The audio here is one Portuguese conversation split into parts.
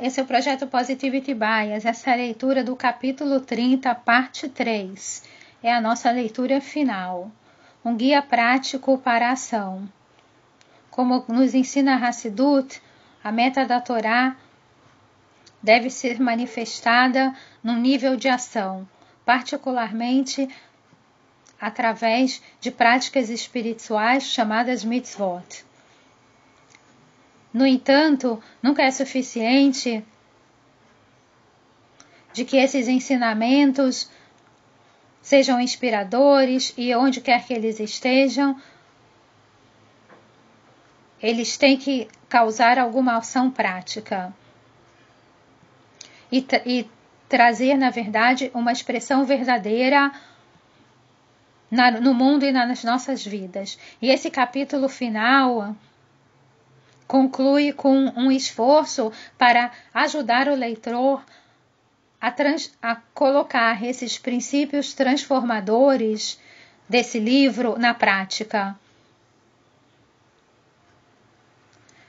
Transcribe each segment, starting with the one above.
esse é o projeto Positivity Bias, essa é a leitura do capítulo 30, parte 3. É a nossa leitura final. Um guia prático para a ação. Como nos ensina Hassidut, a meta da Torá deve ser manifestada num nível de ação, particularmente através de práticas espirituais chamadas mitzvot. No entanto, nunca é suficiente de que esses ensinamentos sejam inspiradores e onde quer que eles estejam, eles têm que causar alguma ação prática e, e trazer, na verdade, uma expressão verdadeira na, no mundo e nas nossas vidas. E esse capítulo final conclui com um esforço para ajudar o leitor a, trans, a colocar esses princípios transformadores desse livro na prática.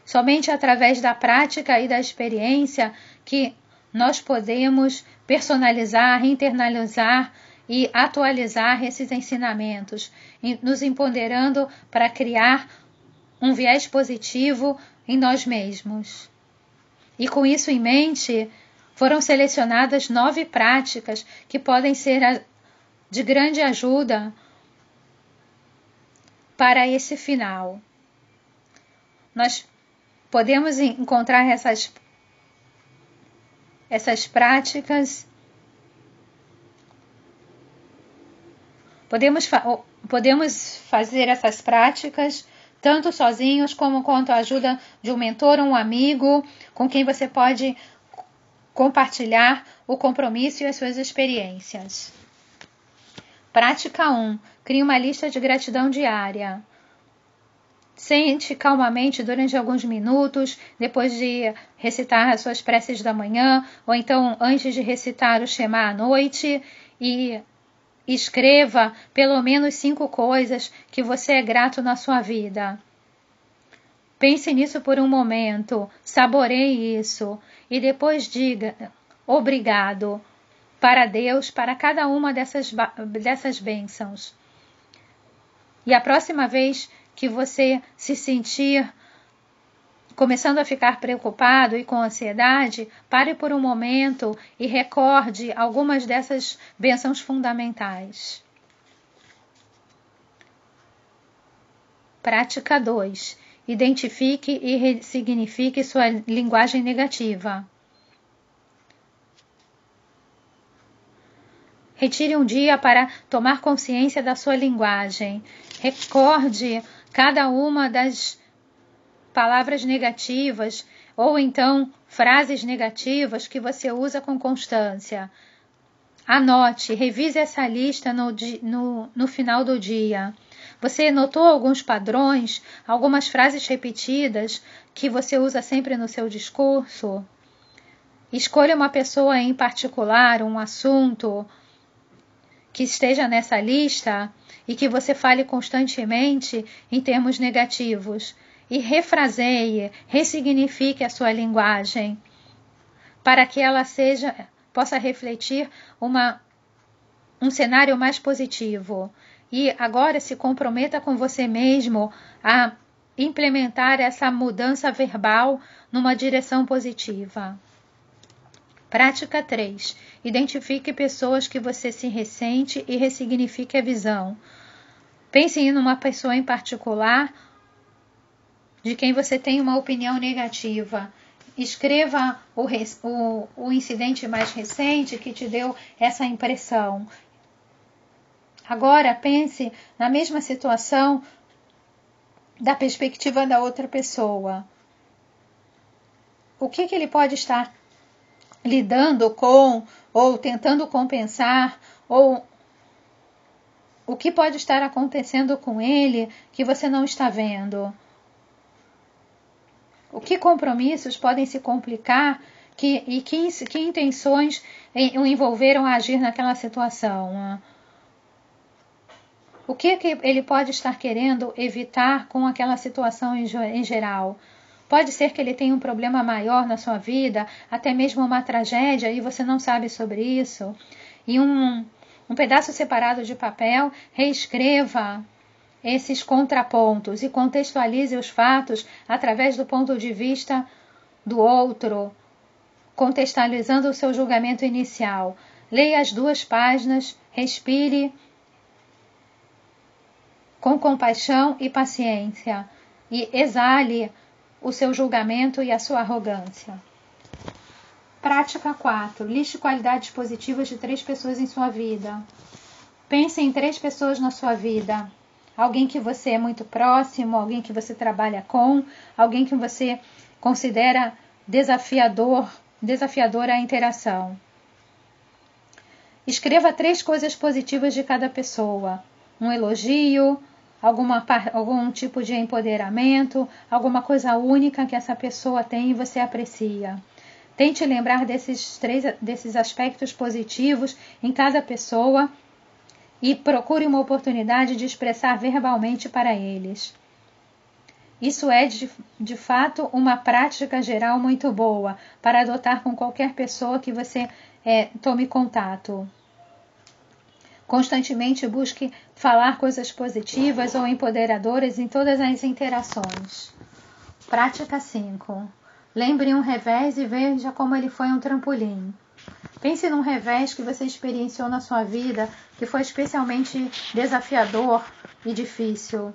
Somente através da prática e da experiência que nós podemos personalizar, internalizar e atualizar esses ensinamentos, nos empoderando para criar um viés positivo em nós mesmos. E com isso em mente, foram selecionadas nove práticas que podem ser de grande ajuda para esse final. Nós podemos encontrar essas, essas práticas. Podemos, podemos fazer essas práticas tanto sozinhos como com a ajuda de um mentor ou um amigo com quem você pode compartilhar o compromisso e as suas experiências. Prática 1. Crie uma lista de gratidão diária. Sente calmamente durante alguns minutos, depois de recitar as suas preces da manhã, ou então antes de recitar o Shema à noite, e Escreva pelo menos cinco coisas que você é grato na sua vida. Pense nisso por um momento, saboreie isso e depois diga obrigado para Deus para cada uma dessas, dessas bênçãos. E a próxima vez que você se sentir começando a ficar preocupado e com ansiedade, pare por um momento e recorde algumas dessas bênçãos fundamentais. Prática 2. Identifique e ressignifique sua linguagem negativa. Retire um dia para tomar consciência da sua linguagem. Recorde cada uma das palavras negativas ou então frases negativas que você usa com constância. Anote, revise essa lista no, no, no final do dia. Você notou alguns padrões, algumas frases repetidas que você usa sempre no seu discurso? Escolha uma pessoa em particular, um assunto que esteja nessa lista e que você fale constantemente em termos negativos e refraseie, ressignifique a sua linguagem, para que ela seja possa refletir uma, um cenário mais positivo. E agora se comprometa com você mesmo a implementar essa mudança verbal numa direção positiva. Prática 3. Identifique pessoas que você se ressente e ressignifique a visão. Pense em uma pessoa em particular de quem você tem uma opinião negativa. Escreva o, o, o incidente mais recente que te deu essa impressão. Agora pense na mesma situação da perspectiva da outra pessoa. O que, que ele pode estar lidando com, ou tentando compensar, ou o que pode estar acontecendo com ele que você não está vendo? O que compromissos podem se complicar que, e que, que intenções o envolveram a agir naquela situação? O que, que ele pode estar querendo evitar com aquela situação em, em geral? Pode ser que ele tenha um problema maior na sua vida, até mesmo uma tragédia, e você não sabe sobre isso. E um, um pedaço separado de papel, reescreva esses contrapontos e contextualize os fatos através do ponto de vista do outro, contextualizando o seu julgamento inicial. Leia as duas páginas, respire com compaixão e paciência e exale o seu julgamento e a sua arrogância. Prática 4. Liste qualidades positivas de três pessoas em sua vida. Pense em três pessoas na sua vida. Alguém que você é muito próximo, alguém que você trabalha com, alguém que você considera desafiador, desafiadora a interação. Escreva três coisas positivas de cada pessoa: um elogio, alguma, algum tipo de empoderamento, alguma coisa única que essa pessoa tem e você aprecia. Tente lembrar desses três desses aspectos positivos em cada pessoa e procure uma oportunidade de expressar verbalmente para eles. Isso é, de, de fato, uma prática geral muito boa para adotar com qualquer pessoa que você é, tome contato. Constantemente busque falar coisas positivas ou empoderadoras em todas as interações. Prática 5. Lembre um revés e veja como ele foi um trampolim. Pense num revés que você experienciou na sua vida que foi especialmente desafiador e difícil.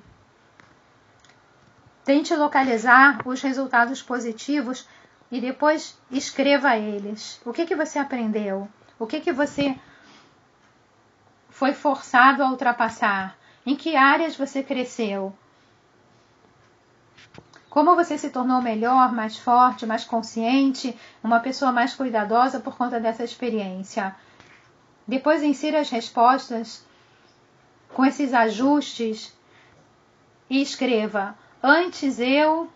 Tente localizar os resultados positivos e depois escreva eles. O que, que você aprendeu? O que, que você foi forçado a ultrapassar? Em que áreas você cresceu? Como você se tornou melhor, mais forte, mais consciente, uma pessoa mais cuidadosa por conta dessa experiência? Depois insira as respostas com esses ajustes e escreva: Antes eu.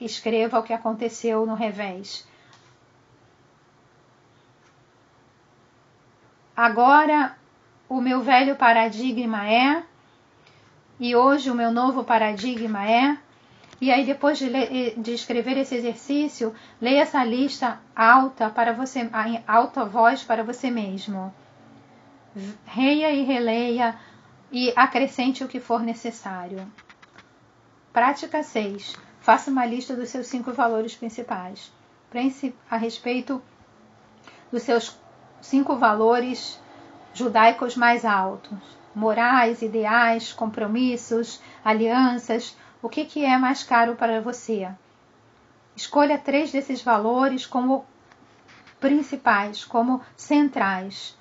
Escreva o que aconteceu no revés. Agora o meu velho paradigma é, e hoje o meu novo paradigma é. E aí, depois de, ler, de escrever esse exercício, leia essa lista alta para você, em alta voz para você mesmo. Reia e releia e acrescente o que for necessário. Prática 6. Faça uma lista dos seus cinco valores principais. Pense a respeito dos seus cinco valores judaicos mais altos, morais, ideais, compromissos, alianças, o que, que é mais caro para você? Escolha três desses valores como principais, como centrais.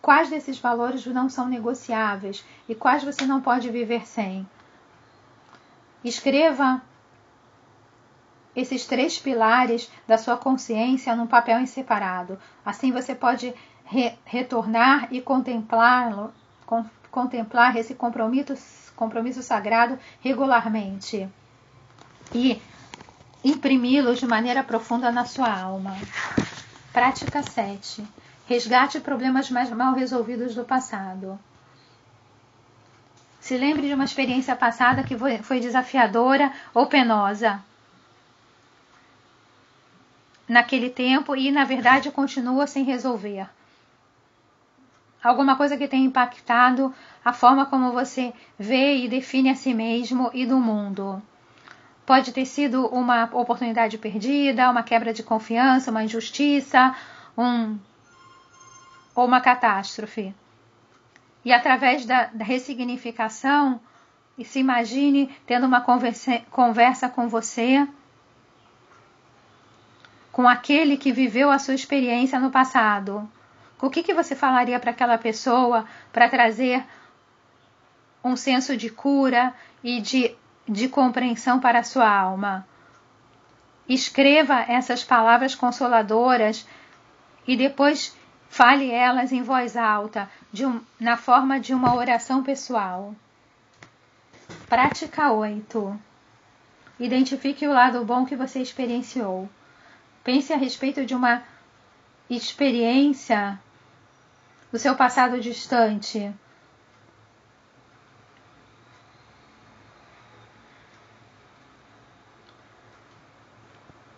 Quais desses valores não são negociáveis e quais você não pode viver sem? Escreva esses três pilares da sua consciência num papel em separado. Assim você pode re retornar e contemplá-lo, contemplar esse compromisso, compromisso sagrado regularmente e imprimi-los de maneira profunda na sua alma. Prática 7. Resgate problemas mais mal resolvidos do passado. Se lembre de uma experiência passada que foi desafiadora ou penosa naquele tempo e, na verdade, continua sem resolver alguma coisa que tenha impactado a forma como você vê e define a si mesmo e do mundo. Pode ter sido uma oportunidade perdida, uma quebra de confiança, uma injustiça, um ou uma catástrofe. E através da, da ressignificação, e se imagine tendo uma conversa, conversa com você, com aquele que viveu a sua experiência no passado. O que, que você falaria para aquela pessoa para trazer um senso de cura e de, de compreensão para a sua alma? Escreva essas palavras consoladoras e depois fale elas em voz alta, um, na forma de uma oração pessoal. Prática 8. Identifique o lado bom que você experienciou. Pense a respeito de uma experiência do seu passado distante.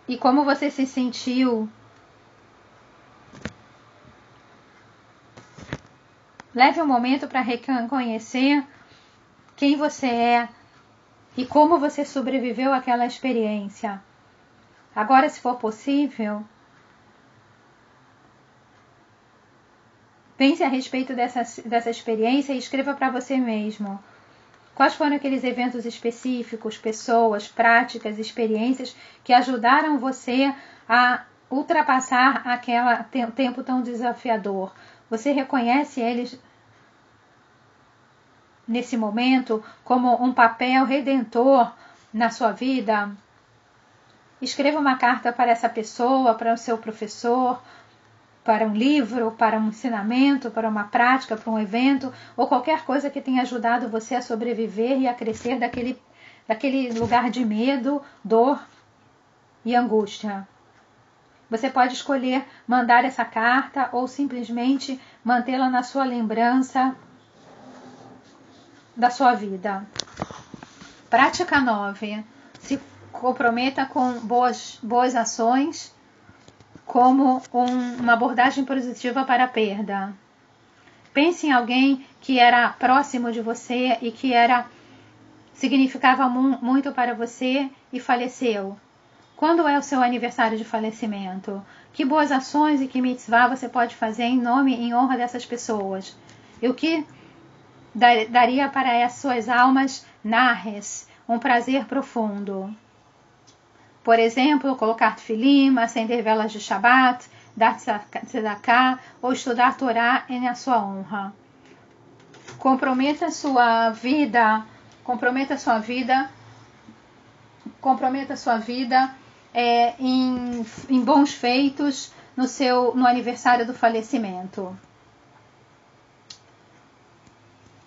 e como você se sentiu. Leve um momento para reconhecer quem você é e como você sobreviveu àquela experiência. Agora, se for possível, pense a respeito dessa, dessa experiência e escreva para você mesmo. Quais foram aqueles eventos específicos, pessoas, práticas, experiências que ajudaram você a ultrapassar aquele tempo tão desafiador? Você reconhece eles nesse momento como um papel redentor na sua vida? Escreva uma carta para essa pessoa, para o seu professor, para um livro, para um ensinamento, para uma prática, para um evento, ou qualquer coisa que tenha ajudado você a sobreviver e a crescer daquele, daquele lugar de medo, dor e angústia. Você pode escolher mandar essa carta ou simplesmente mantê-la na sua lembrança da sua vida. Prática 9. Se comprometa com boas, boas ações como um, uma abordagem positiva para a perda. Pense em alguém que era próximo de você e que era significava mu muito para você e faleceu. Quando é o seu aniversário de falecimento? Que boas ações e que mitzvah você pode fazer em nome e em honra dessas pessoas? E o que daria para as suas almas narres um prazer profundo? Por exemplo, colocar tefilim, acender velas de Shabat, dar tzedakah ou estudar Torá em a sua honra. Comprometa sua vida, comprometa sua vida, comprometa sua vida é, em, em bons feitos no seu no aniversário do falecimento.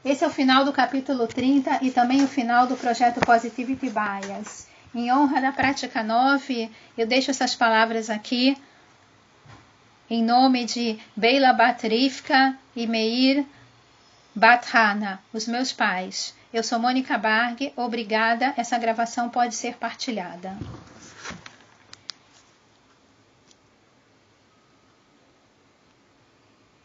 Esse é o final do capítulo 30 e também o final do projeto Positivity Bias. Em honra da prática 9, eu deixo essas palavras aqui em nome de Beila Batrifka e Meir Bathana, os meus pais. Eu sou Mônica Barg, obrigada. Essa gravação pode ser partilhada.